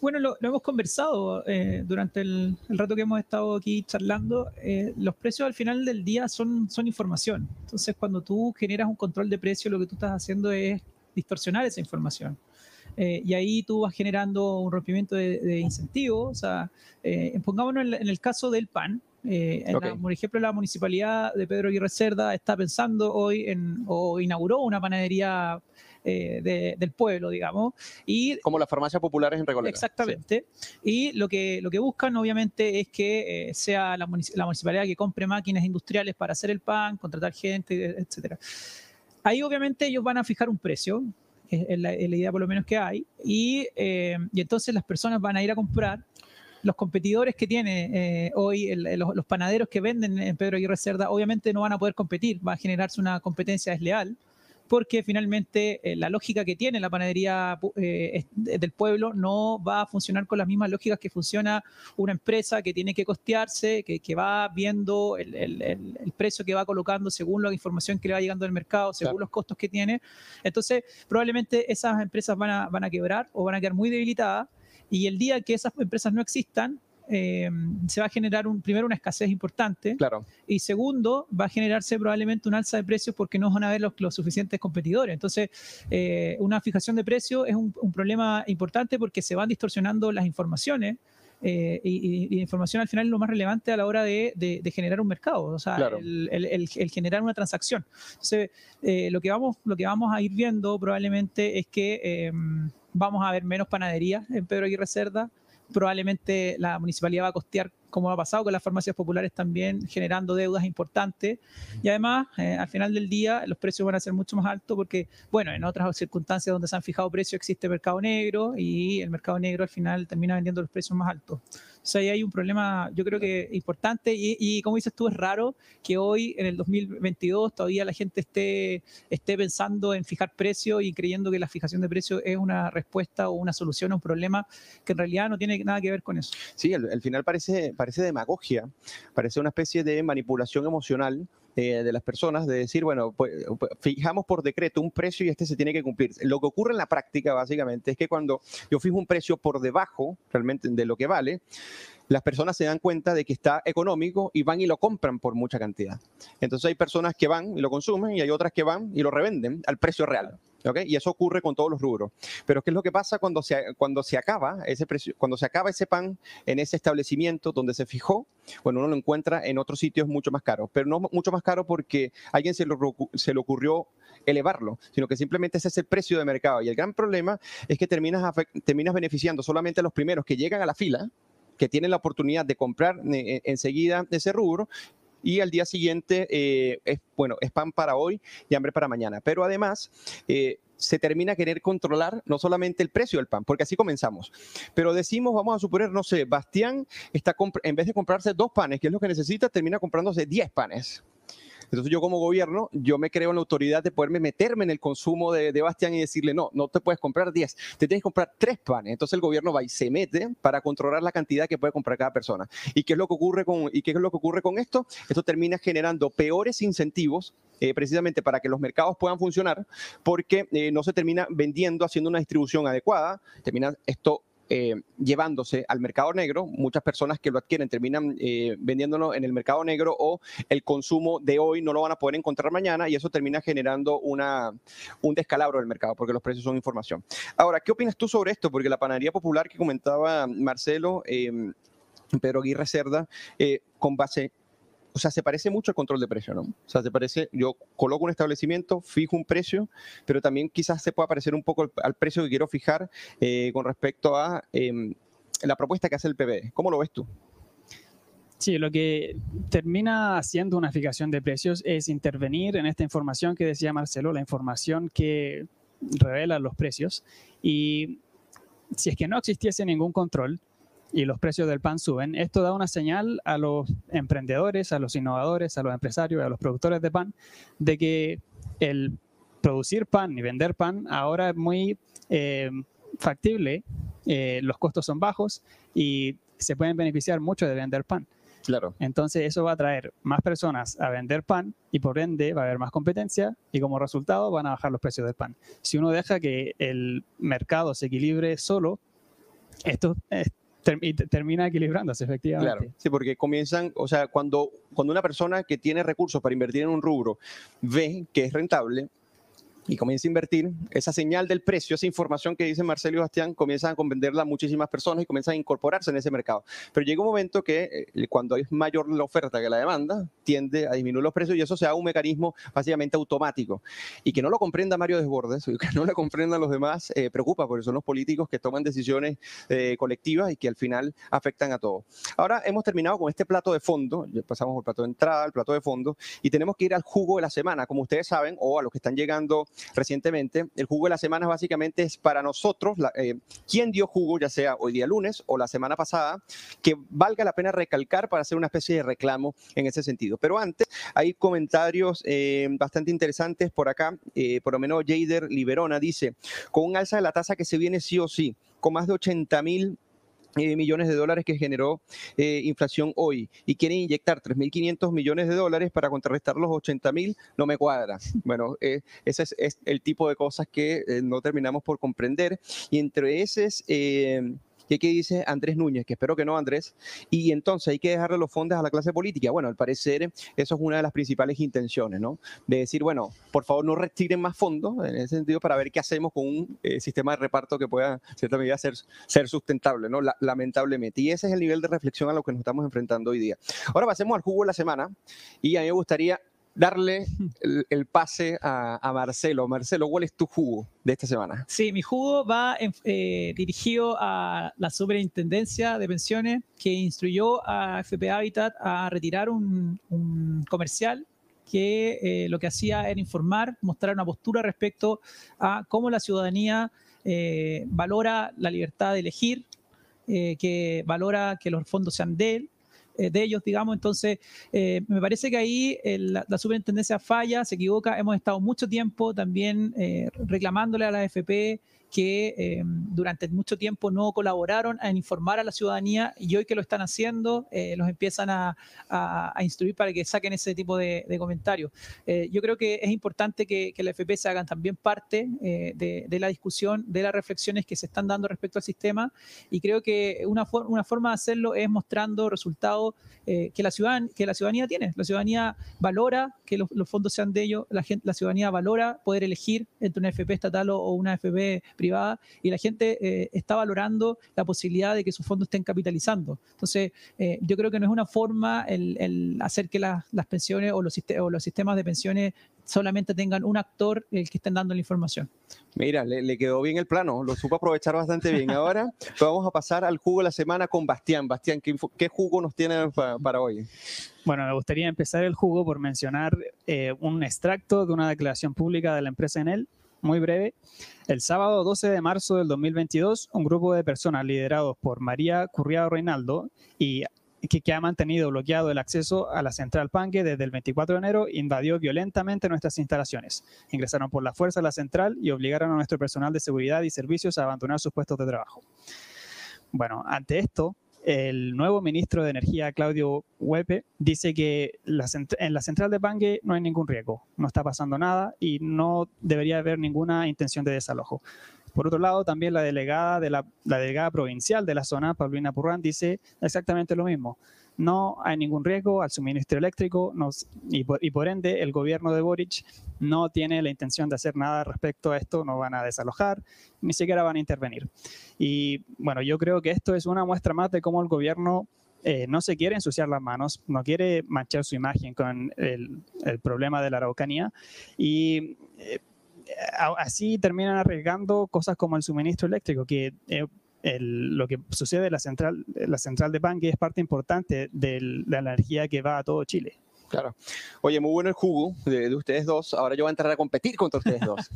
bueno, lo, hemos conversado eh, durante el, rato que hemos estado aquí charlando. Eh, los precios al final del día son, son información. Entonces, cuando tú generas un control de precio, lo que tú estás haciendo es distorsionar esa información. Eh, y ahí tú vas generando un rompimiento de, incentivos. O sea, pongámonos en, el caso del pan. Eh, por ejemplo, la municipalidad de Pedro Aguirre Cerda está pensando hoy en, o inauguró una panadería eh, del pueblo, digamos. Y, Como las farmacias populares en Recoleta. Exactamente. Y lo que, lo que buscan, obviamente, es que eh, sea la, municipalidad que compre máquinas industriales para hacer el pan, contratar gente, etcétera. Ahí, obviamente, ellos van a fijar un precio, es la, idea por lo menos que hay, y, y entonces las personas van a ir a comprar los competidores que tiene eh, hoy los, panaderos que venden en Pedro Aguirre Cerda, obviamente no van a poder competir, va a generarse una competencia desleal, porque finalmente eh, la lógica que tiene la panadería eh, del pueblo no va a funcionar con las mismas lógicas que funciona una empresa que tiene que costearse, que, va viendo el, precio que va colocando según la información que le va llegando del mercado, según los costos que tiene. Entonces, probablemente esas empresas van a, van a quebrar o van a quedar muy debilitadas y el día que esas empresas no existan, eh, se va a generar un, primero una escasez importante claro. y segundo va a generarse probablemente un alza de precios porque no van a haber los, suficientes competidores. Entonces, eh, una fijación de precios es un, problema importante porque se van distorsionando las informaciones. Eh, y, la información al final es lo más relevante a la hora de, generar un mercado, o sea, el, generar una transacción. Entonces, lo, que vamos, lo que vamos a ir viendo probablemente es que vamos a ver menos panaderías en Pedro Aguirre Cerda. Probablemente la municipalidad va a costear como ha pasado con las farmacias populares también, generando deudas importantes. Y además, eh, al final del día, los precios van a ser mucho más altos porque, bueno, en otras circunstancias donde se han fijado precios existe mercado negro y el mercado negro al final termina vendiendo los precios más altos. O sea, ahí hay un problema, yo creo que importante y, como dices tú, es raro que hoy, en el 2022, todavía la gente esté, esté pensando en fijar precios y creyendo que la fijación de precios es una respuesta o una solución a un problema que en realidad no tiene nada que ver con eso. Sí, al, final parece parece demagogia, parece una especie de manipulación emocional eh, de las personas de decir, bueno, pues, pues, fijamos por decreto un precio y este se tiene que cumplir. Lo que ocurre en la práctica, básicamente, es que cuando yo fijo un precio por debajo realmente de lo que vale, las personas se dan cuenta de que está económico y van y lo compran por mucha cantidad. Entonces hay personas que van y lo consumen y hay otras que van y lo revenden al precio real. Y eso ocurre con todos los rubros. Pero ¿qué es lo que pasa cuando se, cuando se acaba ese precio, cuando se acaba ese pan en ese establecimiento donde se fijó? Bueno, uno lo encuentra en otros sitios mucho más caro, pero no mucho más caro porque a alguien se, se le ocurrió elevarlo, sino que simplemente ese es el precio de mercado. Y el gran problema es que terminas, terminas beneficiando solamente a los primeros que llegan a la fila, que tienen la oportunidad de comprar eh, enseguida ese rubro y al día siguiente eh, es, bueno, es pan para hoy y hambre para mañana. Pero además, eh, se termina querer controlar no solamente el precio del pan, porque así comenzamos, pero decimos, vamos a suponer, no sé, Bastián está en vez de comprarse dos panes, que es lo que necesita, termina comprándose 10 panes. Entonces yo como gobierno, yo me creo en la autoridad de poderme meterme en el consumo de, de Bastián y decirle, no, no te puedes comprar 10, te tienes que comprar tres panes. Entonces el gobierno va y se mete para controlar la cantidad que puede comprar cada persona. ¿Y qué es lo que ocurre con, y qué es lo que ocurre con esto? Esto termina generando peores incentivos eh, precisamente para que los mercados puedan funcionar, porque eh, no se termina vendiendo, haciendo una distribución adecuada, termina esto eh, llevándose al mercado negro. Muchas personas que lo adquieren terminan eh, vendiéndolo en el mercado negro o el consumo de hoy no lo van a poder encontrar mañana y eso termina generando una, un descalabro del mercado porque los precios son información. Ahora, ¿qué opinas tú sobre esto? Porque la panadería popular que comentaba Marcelo, eh, Pedro Aguirre Cerda, eh, con base o sea, se parece mucho al control de precio, ¿no? O sea, se parece, yo coloco un establecimiento, fijo un precio, pero también quizás se pueda parecer un poco al, precio que quiero fijar eh, con respecto a em, la propuesta que hace el PBE. ¿Cómo lo ves tú? Sí, lo que termina haciendo una fijación de precios es intervenir en esta información que decía Marcelo, la información que revela los precios. Y si es que no existiese ningún control, y los precios del pan suben, esto da una señal a los emprendedores, a los innovadores, a los empresarios, a los productores de pan, de que el producir pan y vender pan ahora es muy eh, factible, eh, los costos son bajos y se pueden beneficiar mucho de vender pan. Claro. Entonces eso va a traer más personas a vender pan y por ende va a haber más competencia y como resultado van a bajar los precios del pan. Si uno deja que el mercado se equilibre solo, esto, y termina equilibrándose, efectivamente. Claro, sí, porque comienzan, o sea, cuando, cuando una persona que tiene recursos para invertir en un rubro ve que es rentable, y comienza a invertir, esa señal del precio, esa información que dice Marcelo y Bastián, comienzan a convenderla a muchísimas personas y comienzan a incorporarse en ese mercado. Pero llega un momento que eh, cuando hay mayor la oferta que la demanda, tiende a disminuir los precios y eso se un mecanismo básicamente automático. Y que no lo comprenda Mario Desbordes, que no lo comprendan los demás, eh, preocupa, porque son los políticos que toman decisiones eh, colectivas y que al final afectan a todos. Ahora hemos terminado con este plato de fondo, pasamos por el plato de entrada, el plato de fondo, y tenemos que ir al jugo de la semana. Como ustedes saben, o a los que están llegando recientemente. El jugo de la semana básicamente es para nosotros, eh, quién dio jugo, ya sea hoy día lunes o la semana pasada, que valga la pena recalcar para hacer una especie de reclamo en ese sentido. Pero antes, hay comentarios eh, bastante interesantes por acá. Eh, por lo menos Jader Liberona dice, con un alza de la tasa que se viene sí o sí, con más de 80 mil eh, millones de dólares que generó eh, inflación hoy y quieren inyectar 3.500 millones de dólares para contrarrestar los 80.000, no me cuadra. Bueno, eh, ese es, el tipo de cosas que no terminamos por comprender. Y entre esos ¿Qué, dice Andrés Núñez? Que espero que no, Andrés. Y entonces hay que dejarle los fondos a la clase política. Bueno, al parecer eso es una de las principales intenciones, ¿no? De decir, bueno, por favor no retiren más fondos en ese sentido para ver qué hacemos con un eh, sistema de reparto que pueda, en cierta medida, ser, ser sustentable, ¿no? lamentablemente. Y ese es el nivel de reflexión a lo que nos estamos enfrentando hoy día. Ahora pasemos al jugo de la semana y a mí me gustaría darle el, pase a, Marcelo. Marcelo, ¿cuál es tu jugo de esta semana? Sí, mi jugo va eh, dirigido a la Superintendencia de Pensiones que instruyó a FP Habitat a retirar un, comercial que eh, lo que hacía era informar, mostrar una postura respecto a cómo la ciudadanía eh, valora la libertad de elegir, que valora que los fondos sean de él, eh, de ellos, digamos. Entonces, eh, me parece que ahí eh, la, superintendencia falla, se equivoca. Hemos estado mucho tiempo también reclamándole a la AFP que eh, durante mucho tiempo no colaboraron en informar a la ciudadanía y hoy que lo están haciendo, eh, los empiezan a, instruir para que saquen ese tipo de, comentarios. yo creo que es importante que, que la FP se hagan también parte de, la discusión, de las reflexiones que se están dando respecto al sistema y creo que una, una forma de hacerlo es mostrando resultados que, la que la ciudadanía tiene. La ciudadanía valora que los, fondos sean de ellos, la, gente, la ciudadanía valora poder elegir entre una FP estatal o, una FP y la gente eh, está valorando la posibilidad de que sus fondos estén capitalizando. Entonces, eh, yo creo que no es una forma el, hacer que las pensiones o los, o los sistemas de pensiones solamente tengan un actor el que estén dando la información. Mira, le, quedó bien el plano, lo supo aprovechar bastante bien. Ahora vamos a pasar al jugo de la semana con Bastián. Bastián, ¿qué, jugo nos tiene para, hoy? Bueno, me gustaría empezar el jugo por mencionar eh, un extracto de una declaración pública de la empresa Enel, muy breve. El sábado 12 de marzo del 2022, un grupo de personas liderados por María Curriado Reinaldo y que, ha mantenido bloqueado el acceso a la central Pangue desde el 24 de enero, invadió violentamente nuestras instalaciones. Ingresaron por la fuerza a la central y obligaron a nuestro personal de seguridad y servicios a abandonar sus puestos de trabajo. Bueno, ante esto, el nuevo ministro de Energía, Claudio Huepe, dice que en la central de Pangue no hay ningún riesgo, no está pasando nada y no debería haber ninguna intención de desalojo. Por otro lado, también la delegada, de la, delegada provincial de la zona, Paulina Purrán, dice exactamente lo mismo. No hay ningún riesgo al suministro eléctrico y, por, ende el gobierno de Boric no tiene la intención de hacer nada respecto a esto, no van a desalojar, ni siquiera van a intervenir. Y bueno, yo creo que esto es una muestra más de cómo el gobierno eh, no se quiere ensuciar las manos, no quiere manchar su imagen con el, problema de la Araucanía y eh, así terminan arriesgando cosas como el suministro eléctrico, que eh, lo que sucede en la central, la central de Banque es parte importante de la energía que va a todo Chile. Claro. Oye, muy bueno el jugo de, ustedes dos. Ahora yo voy a entrar a competir contra ustedes dos.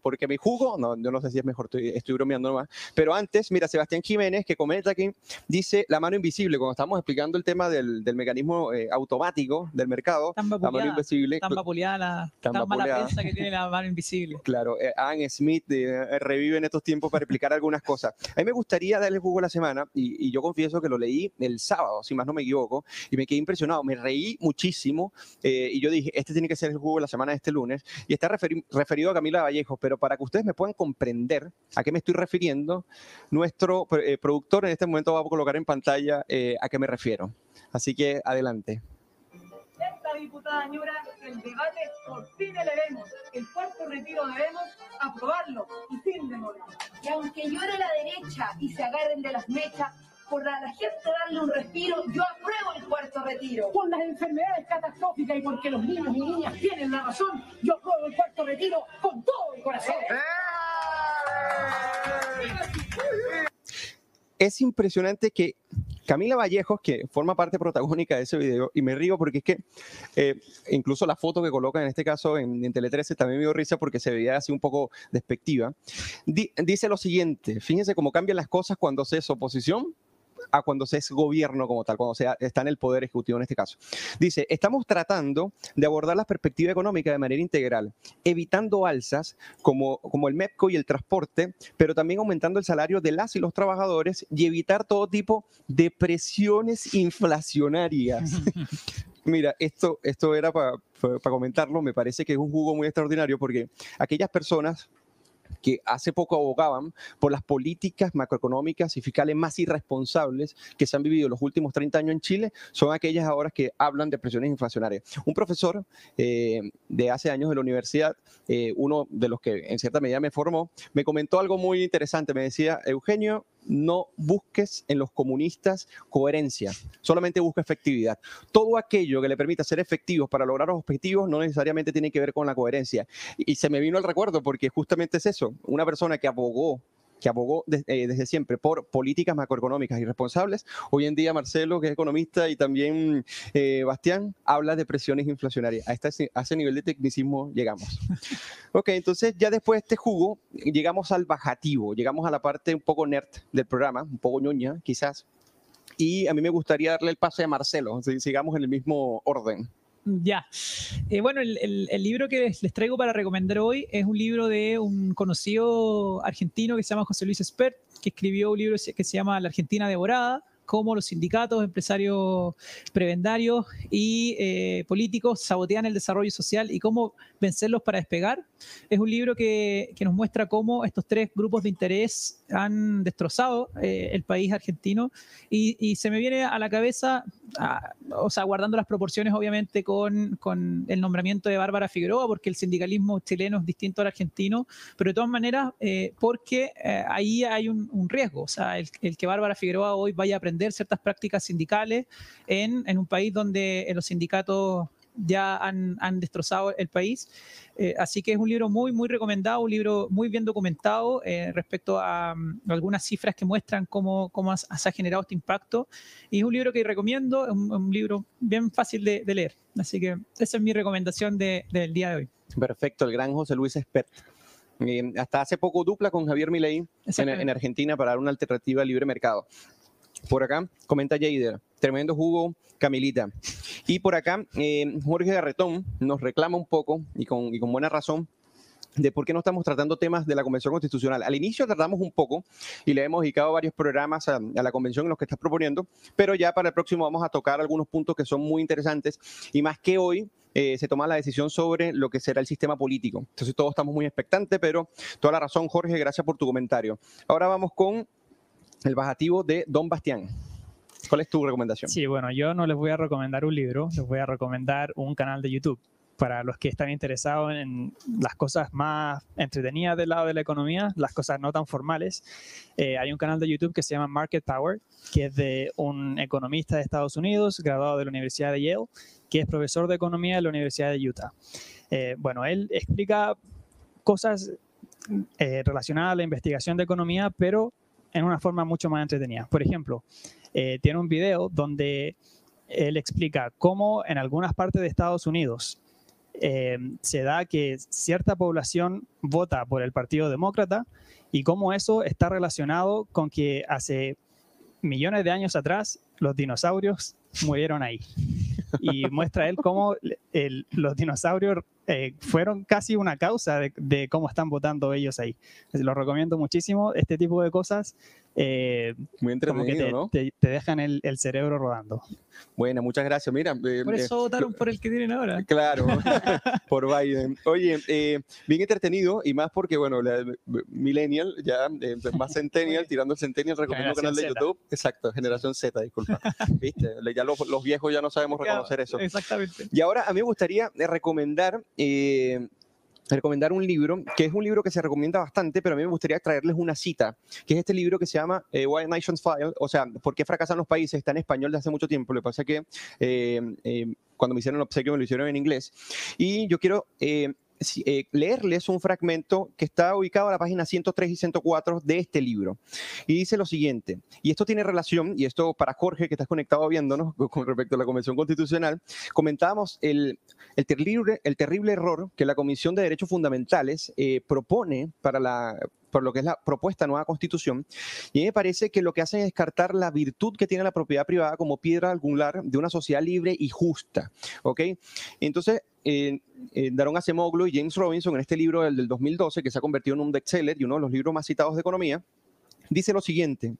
Porque mi jugo, no, yo no sé si es mejor, estoy, bromeando nomás. Pero antes, mira, Sebastián Jiménez, que comenta aquí, dice la mano invisible. Cuando estamos explicando el tema del, del mecanismo eh, automático del mercado, la mano invisible. Tan vapuleada, tan, tan mala prensa que tiene la mano invisible. Claro, eh, Anne Smith eh, revive en estos tiempos para explicar algunas cosas. A mí me gustaría darle el jugo a la semana, y, y yo confieso que lo leí el sábado, si más no me equivoco, y me quedé impresionado. Me reí muchísimo eh, y yo dije, este tiene que ser el juego de la semana de este lunes y está referido a Camila Vallejo, pero para que ustedes me puedan comprender a qué me estoy refiriendo, nuestro eh, productor en este momento va a colocar en pantalla eh, a qué me refiero. Así que adelante esta diputada Ñura el debate por fin vemos. El cuarto retiro debemos aprobarlo y sin demora. Y aunque llore la derecha y se agarren de las mechas, por la, gente darle un respiro, yo apruebo el cuarto retiro. Por las enfermedades catastróficas y porque los niños y niñas tienen la razón, yo apruebo el cuarto retiro con todo el corazón. Es impresionante que Camila Vallejos, que forma parte protagónica de ese video, y me río porque es que eh, incluso la foto que colocan en este caso en, Tele 13 también me dio risa porque se veía así un poco despectiva. dice lo siguiente, fíjense cómo cambian las cosas cuando se es oposición a cuando se es gobierno como tal, cuando se está en el poder ejecutivo en este caso. Dice, estamos tratando de abordar la perspectiva económica de manera integral, evitando alzas como, como el MEPCO y el transporte, pero también aumentando el salario de las y los trabajadores y evitar todo tipo de presiones inflacionarias. Mira, esto, esto era para comentarlo, me parece que es un jugo muy extraordinario porque aquellas personas que hace poco abogaban por las políticas macroeconómicas y fiscales más irresponsables que se han vivido los últimos 30 años en Chile, son aquellas ahora que hablan de presiones inflacionarias. Un profesor eh, de hace años de la universidad, eh, uno de los que en cierta medida me formó, me comentó algo muy interesante. Me decía, Eugenio, no busques en los comunistas coherencia, solamente busca efectividad. Todo aquello que le permita ser efectivos para lograr los objetivos no necesariamente tiene que ver con la coherencia. Y se me vino el recuerdo porque justamente es eso, una persona que abogó que abogó eh, desde siempre por políticas macroeconómicas y responsables. Hoy en día Marcelo, que es economista, y también eh, Bastián, habla de presiones inflacionarias. A, este, a ese nivel de tecnicismo llegamos. ok, entonces ya después de este jugo, llegamos al bajativo, llegamos a la parte un poco nerd del programa, un poco ñoña quizás. Y a mí me gustaría darle el pase a Marcelo, sigamos en el mismo orden. Ya. Eh, bueno, el, el- el libro que les, les traigo para recomendar hoy es un libro de un conocido argentino que se llama José Luis Espert, que escribió un libro que se llama La Argentina Devorada, cómo los sindicatos, empresarios prebendarios y eh, políticos sabotean el desarrollo social y cómo vencerlos para despegar. Es un libro que, que nos muestra cómo estos tres grupos de interés han destrozado eh, el país argentino. Y, se me viene a la cabeza, ah, o sea, guardando las proporciones obviamente con, el nombramiento de Bárbara Figueroa, porque el sindicalismo chileno es distinto al argentino, pero de todas maneras, eh, porque eh, ahí hay un, riesgo, o sea, el, que Bárbara Figueroa hoy vaya a aprender ciertas prácticas sindicales en, en un país donde los sindicatos ya han, han destrozado el país. Eh, así que es un libro muy, muy recomendado, un libro muy bien documentado eh, respecto a mm, algunas cifras que muestran cómo, cómo se ha generado este impacto. Y es un libro que recomiendo, es un, un libro bien fácil de, de leer. Así que esa es mi recomendación de- del día de hoy. Perfecto, el gran José Luis Espert. Eh, hasta hace poco dupla con Javier Milei en, en Argentina para dar una alternativa al libre mercado. Por acá, comenta Jader, tremendo jugo, Camilita. Y por acá, eh, Jorge Garretón nos reclama un poco, y con, y con buena razón, de por qué no estamos tratando temas de la Convención Constitucional. Al inicio tratamos un poco y le hemos dedicado varios programas a, a la Convención en los que estás proponiendo, pero ya para el próximo vamos a tocar algunos puntos que son muy interesantes y más que hoy eh, se toma la decisión sobre lo que será el sistema político. Entonces todos estamos muy expectantes, pero toda la razón, Jorge, gracias por tu comentario. Ahora vamos con el bajativo de Don Bastián. ¿Cuál es tu recomendación? Sí, bueno, yo no les voy a recomendar un libro, les voy a recomendar un canal de YouTube. Para los que están interesados en las cosas más entretenidas del lado de la economía, las cosas no tan formales, eh, hay un canal de YouTube que se llama Market Power, que es de un economista de Estados Unidos, graduado de la Universidad de Yale, que es profesor de economía de la Universidad de Utah. Eh, bueno, él explica cosas eh, relacionadas a la investigación de economía, pero en una forma mucho más entretenida. Por ejemplo, eh, tiene un video donde él explica cómo en algunas partes de Estados Unidos eh, se da que cierta población vota por el Partido Demócrata y cómo eso está relacionado con que hace millones de años atrás los dinosaurios murieron ahí. Y muestra él cómo el- los dinosaurios eh, fueron casi una causa de, de cómo están votando ellos ahí. Lo recomiendo muchísimo. Este tipo de cosas eh, Muy como que entretenido, te, ¿no? te- te dejan el, el cerebro rodando. Bueno, muchas gracias. Mira, eh, Por eh, eso votaron por el que tienen ahora. Claro, por Biden. Oye, eh, bien entretenido y más porque, bueno, la, Millennial, ya eh, más Centennial, tirando el Centennial, recomiendo un canal de Z. YouTube. Exacto, Generación Z, disculpa. ¿Viste? Ya los, los viejos ya no sabemos reconocer eso. Exactamente. Y ahora a mí me gustaría recomendar, eh, recomendar un libro, que es un libro que se recomienda bastante, pero a mí me gustaría traerles una cita, que es este libro que se llama eh, Why Nations File, o sea, ¿por qué fracasan los países? Está en español desde hace mucho tiempo, lo que pasa es que eh, eh, cuando me hicieron el obsequio me lo hicieron en inglés. Y yo quiero... eh, leerles un fragmento que está ubicado a la página 103 y 104 de este libro. Y dice lo siguiente, y esto tiene relación, y esto para Jorge, que estás conectado viéndonos con respecto a la Convención Constitucional, comentábamos el, el, terrible, el terrible error que la Comisión de Derechos Fundamentales eh, propone para la por lo que es la propuesta nueva constitución, y me parece que lo que hacen es descartar la virtud que tiene la propiedad privada como piedra angular de una sociedad libre y justa, ¿ok? Entonces, eh, eh, Daron Acemoglu y James Robinson en este libro del, del 2012, que se ha convertido en un bestseller y uno de los libros más citados de economía, dice lo siguiente.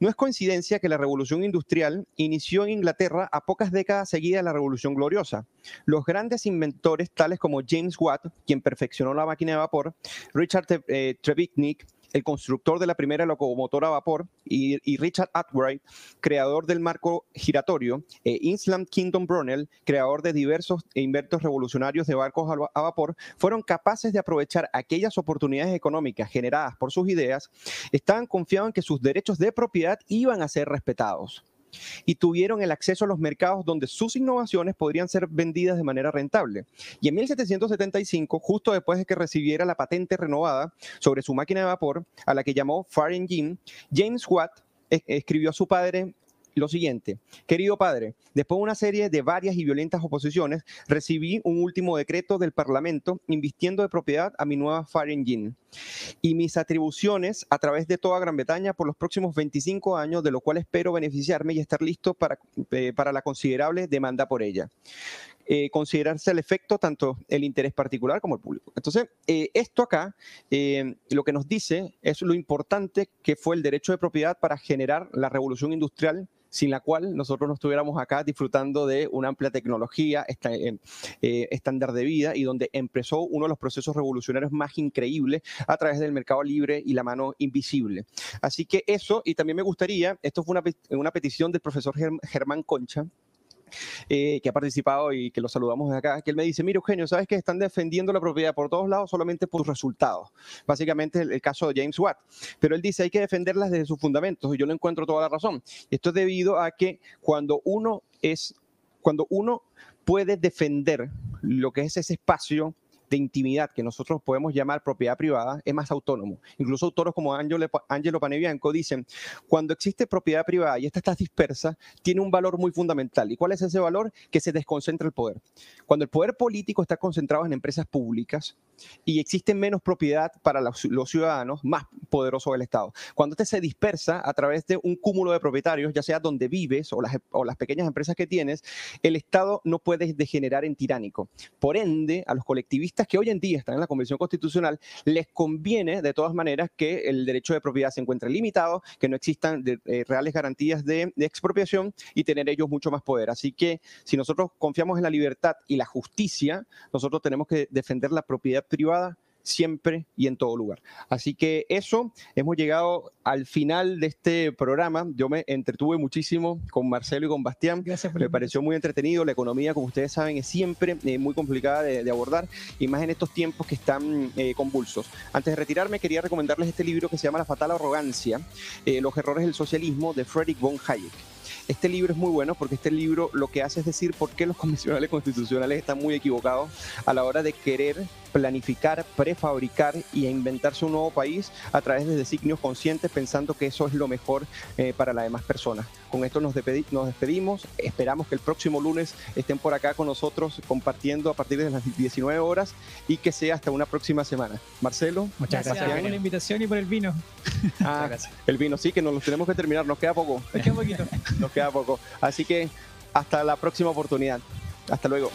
No es coincidencia que la revolución industrial inició en Inglaterra a pocas décadas seguidas de la revolución gloriosa. Los grandes inventores, tales como James Watt, quien perfeccionó la máquina de vapor, Richard eh, Trevithick, el constructor de la primera locomotora a vapor, y, Richard Arkwright, creador del marco giratorio, e Islam Kingdom Brunel, creador de diversos e inventos revolucionarios de barcos a, a vapor, fueron capaces de aprovechar aquellas oportunidades económicas generadas por sus ideas, estaban confiados en que sus derechos de propiedad iban a ser respetados y tuvieron el acceso a los mercados donde sus innovaciones podrían ser vendidas de manera rentable. Y en 1775, justo después de que recibiera la patente renovada sobre su máquina de vapor, a la que llamó Fire Engine, James Watt es- escribió a su padre lo siguiente, querido padre, después de una serie de varias y violentas oposiciones, recibí un último decreto del Parlamento invistiendo de propiedad a mi nueva Fire Engine y mis atribuciones a través de toda Gran Bretaña por los próximos 25 años, de lo cual espero beneficiarme y estar listo para, eh, para la considerable demanda por ella. eh, considerarse el efecto tanto el interés particular como el público. Entonces, eh, esto acá lo que nos dice es lo importante que fue el derecho de propiedad para generar la revolución industrial sin la cual nosotros no estuviéramos acá disfrutando de una amplia tecnología, estándar de vida y donde empezó uno de los procesos revolucionarios más increíbles a través del mercado libre y la mano invisible. Así que eso, y también me gustaría, esto fue una, una petición del profesor Germán Concha, eh, que ha participado y que lo saludamos de acá, que él me dice, mira Eugenio, ¿sabes que están defendiendo la propiedad por todos lados solamente por sus resultados? Básicamente el, el caso de James Watt. Pero él dice, hay que defenderlas desde sus fundamentos y yo le encuentro toda la razón. Esto es debido a que cuando uno es, cuando uno puede defender lo que es ese espacio de intimidad que nosotros podemos llamar propiedad privada es más autónomo. Incluso autores como Angelo Panebianco dicen, cuando existe propiedad privada y esta está dispersa, tiene un valor muy fundamental. ¿Y cuál es ese valor? Que se desconcentra el poder. Cuando el poder político está concentrado en empresas públicas y existe menos propiedad para los, ciudadanos, más poderoso el Estado. Cuando este se dispersa a través de un cúmulo de propietarios, ya sea donde vives o las, o las pequeñas empresas que tienes, el Estado no puede degenerar en tiránico. Por ende, a los colectivistas que hoy en día están en la Convención Constitucional, les conviene de todas maneras que el derecho de propiedad se encuentre limitado, que no existan eh, reales garantías de, de expropiación y tener ellos mucho más poder. Así que si nosotros confiamos en la libertad y la justicia, nosotros tenemos que defender la propiedad privada siempre y en todo lugar. Así que eso, hemos llegado al final de este programa. Yo me entretuve muchísimo con Marcelo y con Bastián. me pareció muy entretenido. La economía, como ustedes saben, es siempre eh, muy complicada de, abordar y más en estos tiempos que están eh, convulsos. Antes de retirarme, quería recomendarles este libro que se llama La fatal arrogancia, eh, los errores del socialismo de Friedrich von Hayek. Este libro es muy bueno porque este libro lo que hace es decir por qué los convencionales constitucionales están muy equivocados a la hora de querer planificar, prefabricar y inventarse un nuevo país a través de designios conscientes pensando que eso es lo mejor eh, para las demás personas. Con esto nos, nos, despedimos, esperamos que el próximo lunes estén por acá con nosotros compartiendo a partir de las 19 horas y que sea hasta una próxima semana. Marcelo, muchas gracias, por la invitación y por el vino. Ah, el vino, sí, que nos lo tenemos que terminar, nos queda poco. Nos queda poquito. nos queda poco. Así que hasta la próxima oportunidad. Hasta luego.